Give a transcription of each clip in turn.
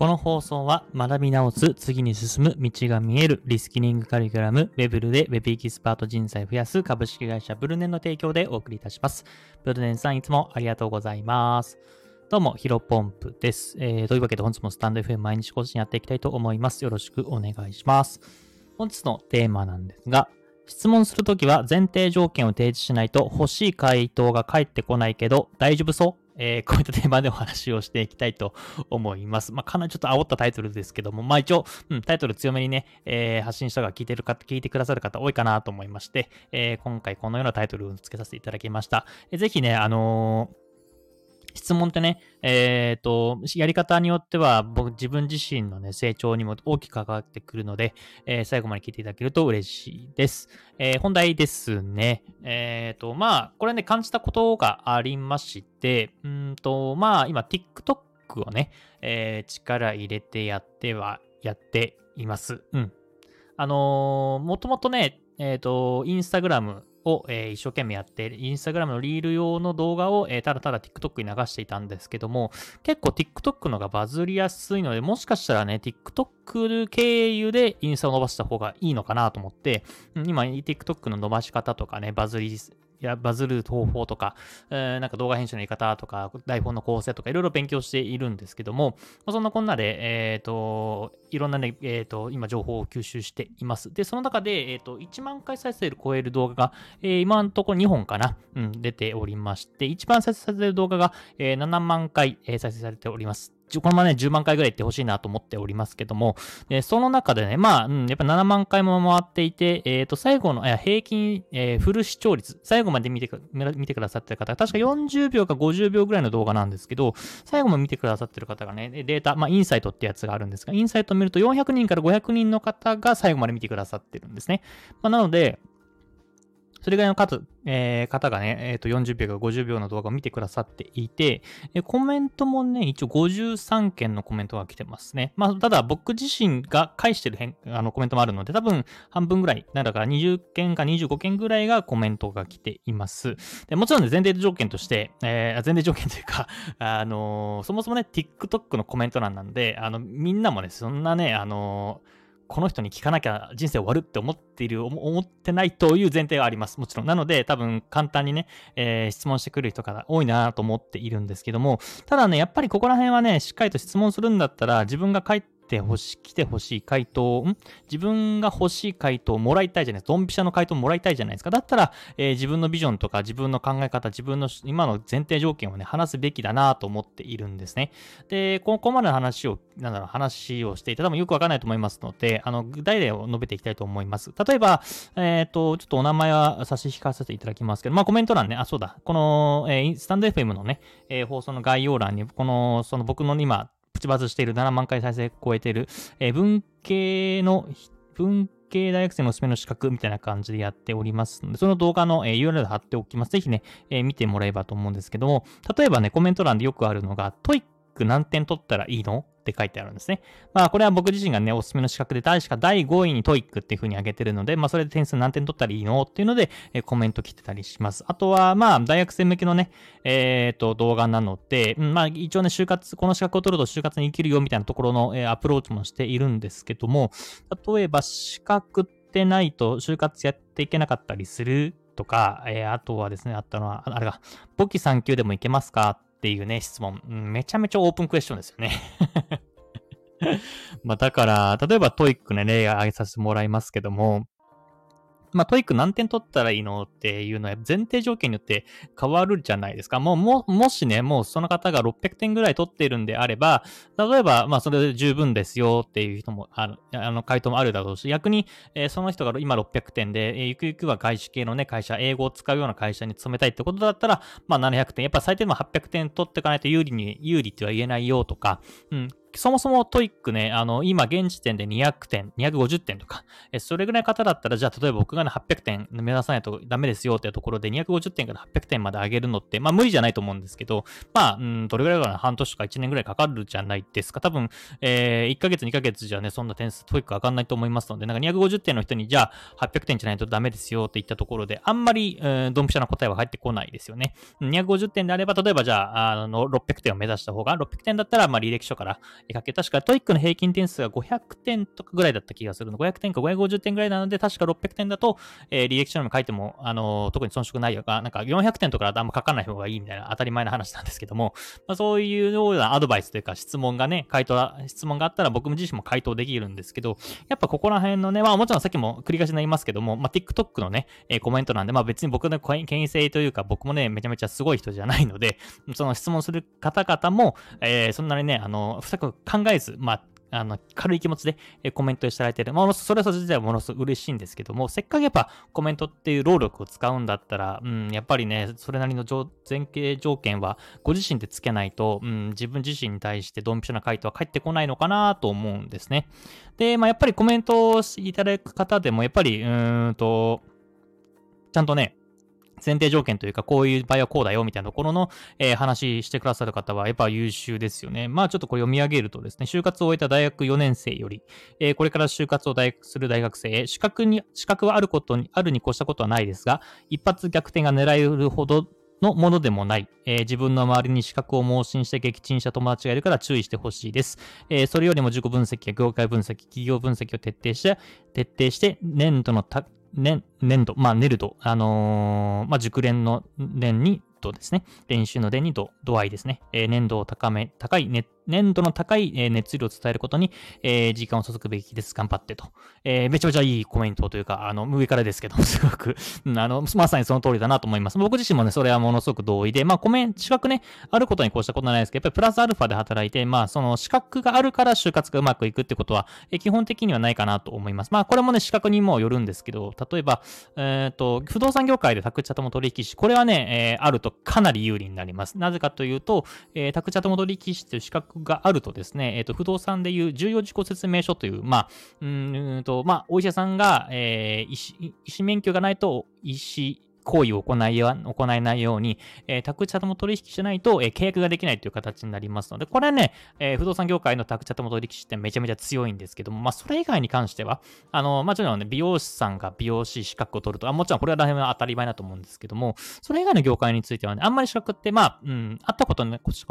この放送は学び直す、次に進む、道が見える、リスキリングカリキュラム、ウェブルで Web エキスパート人材増やす株式会社ブルネンの提供でお送りいたします。ブルネンさんいつもありがとうございます。どうも、ヒロポンプです。えー、というわけで本日もスタンド FM 毎日更新やっていきたいと思います。よろしくお願いします。本日のテーマなんですが、質問するときは前提条件を提示しないと欲しい回答が返ってこないけど大丈夫そう？えー、こういったテーマでお話をしていきたいと思います。まあ、かなりちょっと煽ったタイトルですけども、まあ一応、うん、タイトル強めにね、えー、発信したが聞いてるか、聞いてくださる方多いかなと思いまして、えー、今回このようなタイトルをつけさせていただきました。えーぜひね、あのー質問ってね、えっ、と、やり方によっては、僕、自分自身のね、成長にも大きく関わってくるので、えー最後まで聞いていただけると嬉しいです。えー本題ですね。えっ、と、まあ、これね、感じたことがありまして、うんと、まあ、今、TikTok をね、え力入れてやっては、やっています。うん。あのーもともとね、えっ、と、インスタグラムを、えー一生懸命やって、インスタグラムのリール用の動画を、えーただただ TikTok に流していたんですけども、結構 TikTok のがバズりやすいので、もしかしたらね、TikTok 経由でインスタを伸ばした方がいいのかなと思って、今、TikTok の伸ばし方とかね、バズり、やバズる方法とか、えーなんか動画編集のやり方とか、台本の構成とか、いろいろ勉強しているんですけども、まあそんなこんなで、えっ、と、いろんなね、えっ、と、今情報を吸収しています。で、その中で、えっ、と、1万回再生を超える動画が、えー今のところ2本かな、うん、出ておりまして、一番再生されている動画が、え7万回、え再生されております。このままね、10万回ぐらいいってほしいなと思っておりますけども、でその中でね、まあ、うん、やっぱ7万回も回っていて、えっ、と、最後の、い平均、えーフル視聴率、最後まで見てく見てくださってる方、確か40秒か50秒ぐらいの動画なんですけど、最後まで見てくださってる方がね、データ、まあ、インサイトってやつがあるんですが、インサイトを見ると400人から500人の方が最後まで見てくださってるんですね。まあ、なので、それぐらいの方,、えー方がね、えーと、40秒か50秒の動画を見てくださっていて、えコメントもね、一応53件のコメントが来てますね。まあ、ただ僕自身が返してる変あのコメントもあるので、多分半分ぐらい、なんだから20件か25件ぐらいがコメントが来ています。でもちろんね、前提条件として、えー前提条件というか、あのーそもそもね、TikTok のコメント欄なんで、あの、みんなもね、そんなね、あのーこの人に聞かなきゃ人生終わるって思っている、思ってないという前提はあります。もちろん。なので、多分簡単にね、えー質問してくる人が多いなと思っているんですけども、ただね、やっぱりここら辺はね、しっかりと質問するんだったら、自分が帰ってほしい、来てほしい回答、ん？自分が欲しい回答をもらいたいじゃないですか。ドンピシャの回答をもらいたいじゃないですか。だったら、えー自分のビジョンとか自分の考え方、自分の今の前提条件をね、話すべきだなと思っているんですね。で、ここまでの話を、なんだろう、話をしていて、多分よくわかんないと思いますので、あの、具体例を述べていきたいと思います。例えば、えっ、と、ちょっとお名前は差し控えさせていただきますけど、まあコメント欄ね、あ、そうだ、この、えースタンド FM のね、えー放送の概要欄に、この、その僕の今、プチバズしている7万回再生超えている、えー文系の、文系大学生のおすすめの資格みたいな感じでやっておりますので、その動画の、えー URL 貼っておきます。ぜひね、えー見てもらえばと思うんですけども、例えばね、コメント欄でよくあるのが、 TOEIC 何点取ったらいいの？って書いてあるんですね。まあ、これは僕自身がね、おすすめの資格で、確か第5位に TOEIC っていう風に上げてるので、まあ、それで点数何点取ったらいいのっていうので、えコメント来てたりします。あとは、まあ、大学生向けのね、えっ、と、動画なので、うんまあ、一応ね、就活、この資格を取ると就活に生きるよみたいなところの、えーアプローチもしているんですけども、例えば、資格ってないと就活やっていけなかったりするとか、えーあとはですね、あったのは、あれが、簿記3級でもいけますかっていうね、質問。めちゃめちゃ open question ですよね。まあだから、例えば TOEIC ね、例挙げさせてもらいますけども、まあ、 TOEIC 何点取ったらいいのっていうのは前提条件によって変わるじゃないですか。もう、も、もしね、もうその方が600点ぐらい取っているんであれば、例えば、まあ、それで十分ですよっていう人も、あの、あの回答もあるだろうし、逆に、えーその人が今600点で、えーゆくゆくは外資系のね、会社、英語を使うような会社に勤めたいってことだったら、まあ、700点。やっぱ最低でも800点取っていかないと有利に、有利っては言えないよとか、うん。そもそも TOEICね、あの、今現時点で200点、250点とか、えそれぐらいの方だったら、じゃあ例えば僕がね、800点目指さないとダメですよってところで、250点から800点まで上げるのって、まあ無理じゃないと思うんですけど、まあ、うん、どれぐらいかな、半年とか1年ぐらいかかるじゃないですか。多分、えー1ヶ月、2ヶ月じゃね、そんな点数、 TOEIC上がんないと思いますので、なんか250点の人に、じゃあ800点じゃないとダメですよって言ったところで、あんまり、えードンピシャな答えは返ってこないですよね。250点であれば、例えばじゃあ、あの、600点を目指した方が、600点だったら、まあ履歴書から、かけ、確か TOEICの平均点数が500点とかぐらいだった気がするの。500点か550点ぐらいなので、確か600点だと、えー、履歴書にも書いても、あのー、特に遜色ないよ、なんか400点とかだとあんま書かない方がいいみたいな当たり前の話なんですけども、まあ、そういうようなアドバイスというか質問がね、回答、質問があったら僕自身も回答できるんですけど、やっぱここら辺のね、まあもちろんさっきも繰り返しになりますけども、まあ TikTok のね、えー、コメントなんで、まあ別に僕の権威性というか僕もね、めちゃめちゃすごい人じゃないので、その質問する方々も、えー、そんなにね、あの、深く考えず、まああの、軽い気持ちで、コメントしてられてる。まあ、それはそれ自体はものすごく嬉しいんですけども、せっかくやっぱコメントっていう労力を使うんだったら、うん、やっぱりね、それなりの前傾条件はご自身でつけないと、うん、自分自身に対してドンピシャな回答は返ってこないのかなと思うんですね。で、まあ、やっぱりコメントをいただく方でも、やっぱり、うーんと、ちゃんとね、前提条件というか、こういう場合はこうだよみたいなところの、えー、話してくださる方はやっぱ優秀ですよね。まあちょっとこれ読み上げるとですね、就活を終えた大学4年生より、えー、これから就活を大学する大学生へ、資格に、資格はあることに、あるに越したことはないですが、一発逆転が狙えるほどのものでもない、えー、自分の周りに資格を盲信して撃沈した友達がいるから注意してほしいです。えー、それよりも自己分析や業界分析、企業分析を徹底して、徹底して年度の年、年度、まあ、ネルド、あのー、まあ、熟練の年に度ですね。練習の年に度、度合いですね。えー、粘土を高め、高い、ね、粘度の高い、熱量を伝えることに、えー、時間を注ぐべきです。頑張ってと。えー、めちゃめちゃいいコメントというか、あの、上からですけど、すごく、あの、まさにその通りだなと思います。僕自身もね、それはものすごく同意で、まあ、コメント、資格ね、あることにこうしたことないですけど、やっぱりプラスアルファで働いて、まあ、その資格があるから就活がうまくいくってことは、え、基本的にはないかなと思います。まあ、これもね、資格にもよるんですけど、例えば、えっ、ー、と、不動産業界で宅地とも取引士、これはね、え、あるとかなり有利になります。なぜかというと、えー、宅地とも取引士という資格があるとですね、えっ、ー、と、不動産でいう重要事項説明書という、まあ、うんと、まあ、お医者さんが、えー、医師、医師免許がないと、医師、行為を行いは行えないように、えー、宅地建物取引しないと、えー、契約ができないという形になりますので、これはね、えー、不動産業界の宅地建物取引士ってめちゃめちゃ強いんですけども、まあ、それ以外に関しては、あの、まあ、ちろんね、美容師さんが美容師資格を取ると、あもちろんこれは当たり前だと思うんですけども、それ以外の業界についてはね、あんまり資格って、まあ、うん、あったことね、こした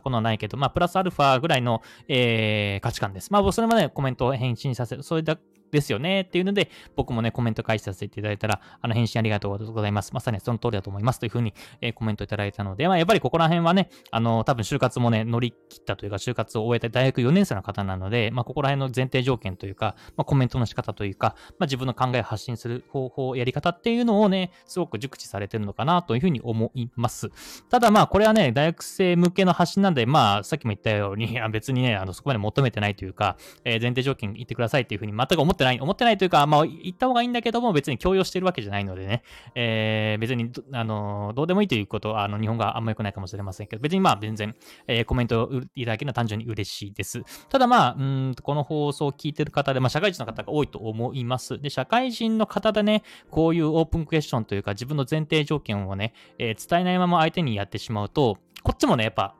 ことはないけど、まあ、プラスアルファぐらいの、えー、価値観です。まあ、それまでコメントを返信させる、それだですよねっていうので、僕もね、コメント返しさせていただいたら、あの、返信ありがとうございます。まさにその通りだと思いますというふうに、えー、コメントいただいたので、まあ、やっぱりここら辺はね、あの、多分就活もね、乗り切ったというか、就活を終えた大学4年生の方なので、まあ、ここら辺の前提条件というか、まあ、コメントの仕方というか、まあ、自分の考えを発信する方法、やり方っていうのをね、すごく熟知されてるのかなというふうに思います。ただまあ、これはね、大学生向けの発信なんで、まあ、さっきも言ったように、別にね、あの、そこまで求めてないというか、えー、前提条件言ってくださいっていうふうに全く思ってない、思ってないというか、まあ、言った方がいいんだけども、別に強要してるわけじゃないのでね、えー、別に、あの、どうでもいいということは、あの、日本があんま良くないかもしれませんけど、別にまあ、全然、えー、コメントをいただけるのは単純に嬉しいです。ただまあ、うんこの放送を聞いてる方で、まあ、社会人の方が多いと思います。で、社会人の方でね、こういうオープンクエスチョンというか、自分の前提条件をね、えー、伝えないまま相手にやってしまうと、こっちもね、やっぱ、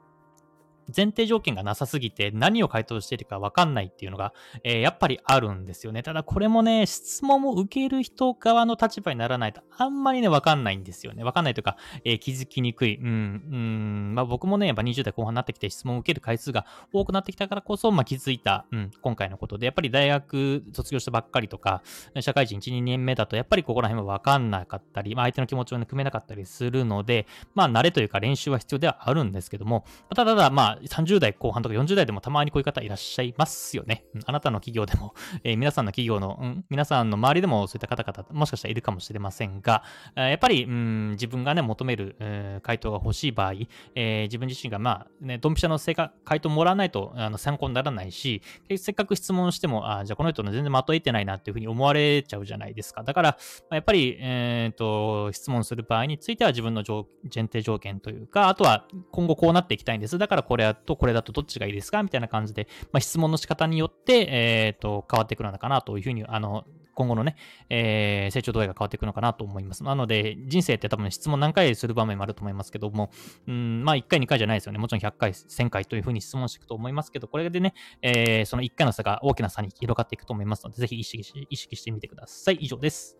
前提条件がなさすぎて何を回答しているかわかんないっていうのが、えー、やっぱりあるんですよね。ただこれもね、質問を受ける人側の立場にならないとあんまりね、わかんないんですよね。わかんないというか、えー、気づきにくい。うん、うん、まあ僕もね、やっぱ20代後半になってきて質問を受ける回数が多くなってきたからこそ、まあ気づいた、うん、今回のことで、やっぱり大学卒業したばっかりとか、社会人1、2年目だと、やっぱりここら辺はわかんなかったり、まあ相手の気持ちをね、組めなかったりするので、まあ慣れというか練習は必要ではあるんですけども、ただただまあ30代後半とか40代でもたまにこういう方いらっしゃいますよね。うん、あなたの企業でも、えー、皆さんの企業の、うん、皆さんの周りでもそういった方々、もしかしたらいるかもしれませんが、やっぱり、うん、自分がね、求める、えー、回答が欲しい場合、え自分自身が、まあ、ね、ドンピシャの正解回答もらわないとあの参考にならないし、せっかく質問しても、あじゃあこの人の全然まとえてないなっていうふうに思われちゃうじゃないですか。だからま、やっぱり、えっ、ー、と、質問する場合については自分の前提条件というか、あとは今後こうなっていきたいんです。だからこれとこれだとどっちがいいですか？みたいな感じで、まあ、質問の仕方によって、えっ、ー、と、変わってくるのかなというふうに、あの、今後のね、えー、成長度合いが変わっていくのかなと思います。なので、人生って多分質問何回する場面もあると思いますけども、うん、まあ1回2回じゃないですよね。もちろん100回、1000回というふうに質問していくと思いますけど、これでね、えー、その1回の差が大きな差に広がっていくと思いますので、ぜひ意識し意識してみてください。以上です。